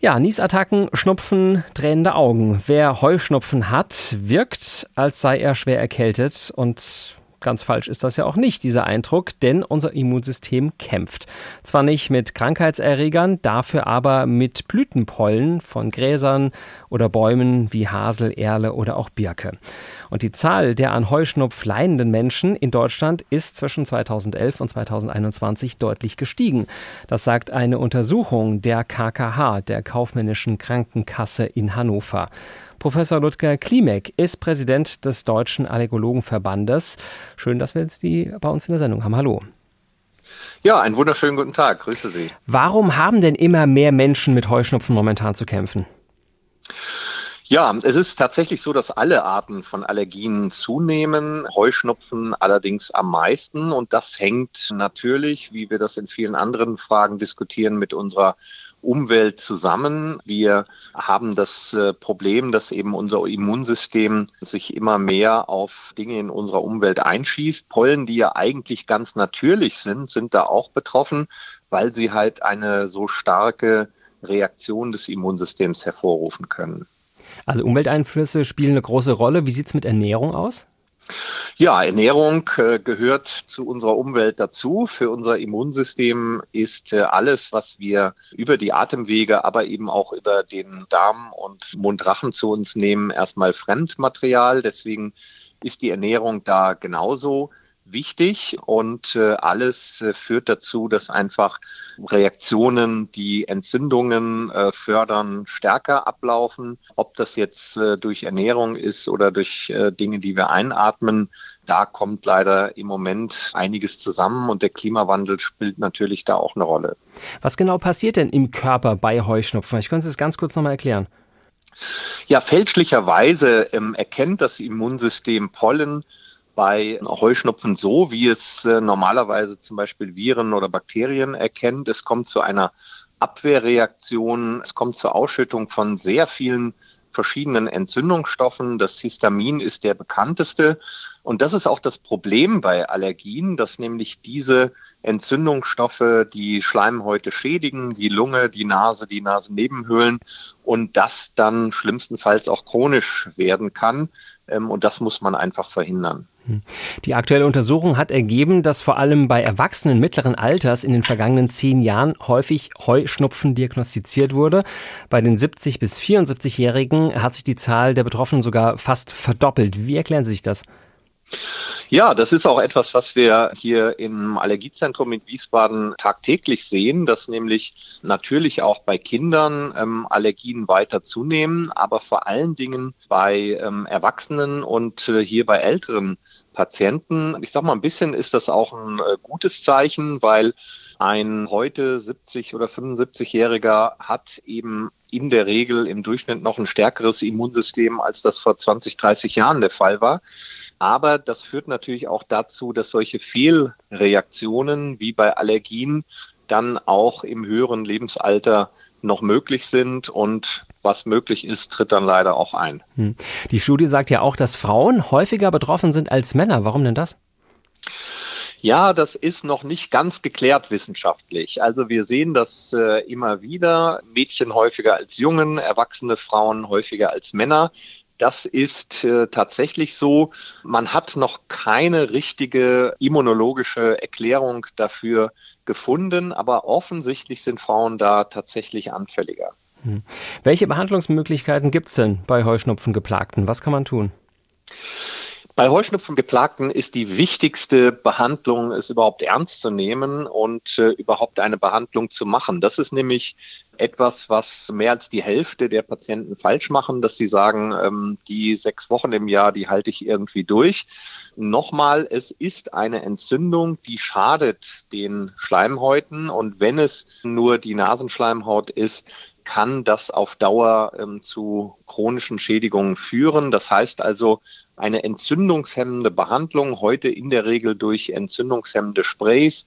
Ja, Niesattacken, Schnupfen, tränende Augen. Wer Heuschnupfen hat, wirkt, als sei er schwer erkältet und Ganz falsch ist das ja auch nicht, dieser Eindruck, denn unser Immunsystem kämpft. Zwar nicht mit Krankheitserregern, dafür aber mit Blütenpollen von Gräsern oder Bäumen wie Hasel, Erle oder auch Birke. Und die Zahl der an Heuschnupf leidenden Menschen in Deutschland ist zwischen 2011 und 2021 deutlich gestiegen. Das sagt eine Untersuchung der KKH, der Kaufmännischen Krankenkasse in Hannover. Professor Ludger Klimek ist Präsident des Deutschen Allergologenverbandes. Schön, dass wir jetzt die bei uns in der Sendung haben. Hallo. Ja, einen wunderschönen guten Tag. Grüße Sie. Warum haben denn immer mehr Menschen mit Heuschnupfen momentan zu kämpfen? Ja, es ist tatsächlich so, dass alle Arten von Allergien zunehmen, Heuschnupfen allerdings am meisten. Und das hängt natürlich, wie wir das in vielen anderen Fragen diskutieren, mit unserer Umwelt zusammen. Wir haben das äh, Problem, dass eben unser Immunsystem sich immer mehr auf Dinge in unserer Umwelt einschießt. Pollen, die ja eigentlich ganz natürlich sind, sind da auch betroffen, weil sie halt eine so starke Reaktion des Immunsystems hervorrufen können. Also Umwelteinflüsse spielen eine große Rolle. Wie sieht es mit Ernährung aus? Ja, Ernährung äh, gehört zu unserer Umwelt dazu. Für unser Immunsystem ist äh, alles, was wir über die Atemwege, aber eben auch über den Darm und Mundrachen zu uns nehmen, erstmal Fremdmaterial. Deswegen ist die Ernährung da genauso wichtig und äh, alles äh, führt dazu, dass einfach Reaktionen, die Entzündungen äh, fördern, stärker ablaufen. Ob das jetzt durch Ernährung ist oder durch Dinge, die wir einatmen, da kommt leider im Moment einiges zusammen und der Klimawandel spielt natürlich da auch eine Rolle. Was genau passiert denn im Körper bei Heuschnupfen? Ich könnte es ganz kurz nochmal erklären. Ja, fälschlicherweise ähm, erkennt das Immunsystem Pollen bei Heuschnupfen so, wie es äh, normalerweise zum Beispiel Viren oder Bakterien erkennt. Es kommt zu einer Abwehrreaktion, es kommt zur Ausschüttung von sehr vielen verschiedenen Entzündungsstoffen. Das Histamin ist der bekannteste. Und das ist auch das Problem bei Allergien, dass nämlich diese Entzündungsstoffe die Schleimhäute schädigen, die Lunge, die Nase, die Nasennebenhöhlen und das dann schlimmstenfalls auch chronisch werden kann. Ähm, und das muss man einfach verhindern. Hm. Die aktuelle Untersuchung hat ergeben, dass vor allem bei Erwachsenen mittleren Alters in den vergangenen zehn Jahren häufig Heuschnupfen diagnostiziert wurde. Bei den 70- bis 74-Jährigen hat sich die Zahl der Betroffenen sogar fast verdoppelt. Wie erklären Sie sich das? Ja, das ist auch etwas, was wir hier im Allergiezentrum in Wiesbaden tagtäglich sehen, dass nämlich natürlich auch bei Kindern ähm, Allergien weiter zunehmen, aber vor allen Dingen bei ähm, Erwachsenen und äh, hier bei älteren Patienten. Ich sage mal, ein bisschen ist das auch ein äh, gutes Zeichen, weil ein heute 70 oder 75-Jähriger hat eben in der Regel im Durchschnitt noch ein stärkeres Immunsystem, als das vor 20, 30 Jahren der Fall war. Aber das führt natürlich auch dazu, dass solche Fehlreaktionen wie bei Allergien dann auch im höheren Lebensalter noch möglich sind und was möglich ist, tritt dann leider auch ein. Hm. Die Studie sagt ja auch, dass Frauen häufiger betroffen sind als Männer. Warum denn das? Ja, das ist noch nicht ganz geklärt wissenschaftlich. Also wir sehen das äh, immer wieder. Mädchen häufiger als Jungen, erwachsene Frauen häufiger als Männer. Das ist äh, tatsächlich so. Man hat noch keine richtige immunologische Erklärung dafür gefunden, aber offensichtlich sind Frauen da tatsächlich anfälliger. Hm. Welche Behandlungsmöglichkeiten gibt es denn bei Heuschnupfengeplagten? Was kann man tun? Bei Heuschnupfengeplagten ist die wichtigste Behandlung, es überhaupt ernst zu nehmen und äh, überhaupt eine Behandlung zu machen. Das ist nämlich etwas, was mehr als die Hälfte der Patienten falsch machen, dass sie sagen, ähm, die sechs Wochen im Jahr, die halte ich irgendwie durch. Nochmal, es ist eine Entzündung, die schadet den Schleimhäuten und wenn es nur die Nasenschleimhaut ist, kann das auf Dauer ähm, zu chronischen Schädigungen führen. Das heißt also, eine entzündungshemmende Behandlung, heute in der Regel durch entzündungshemmende Sprays,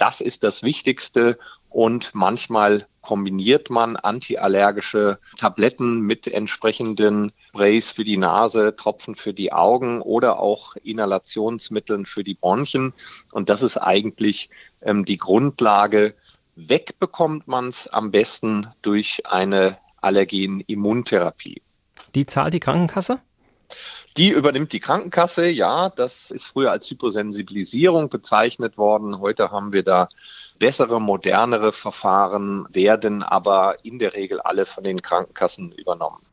das ist das Wichtigste und manchmal kombiniert man antiallergische Tabletten mit entsprechenden Sprays für die Nase, Tropfen für die Augen oder auch Inhalationsmitteln für die Bronchien. Und das ist eigentlich ähm, die Grundlage. Wegbekommt man es am besten durch eine Allergen-Immuntherapie. Die zahlt die Krankenkasse? Die übernimmt die Krankenkasse, ja. Das ist früher als Hyposensibilisierung bezeichnet worden. Heute haben wir da Bessere, modernere Verfahren werden aber in der Regel alle von den Krankenkassen übernommen.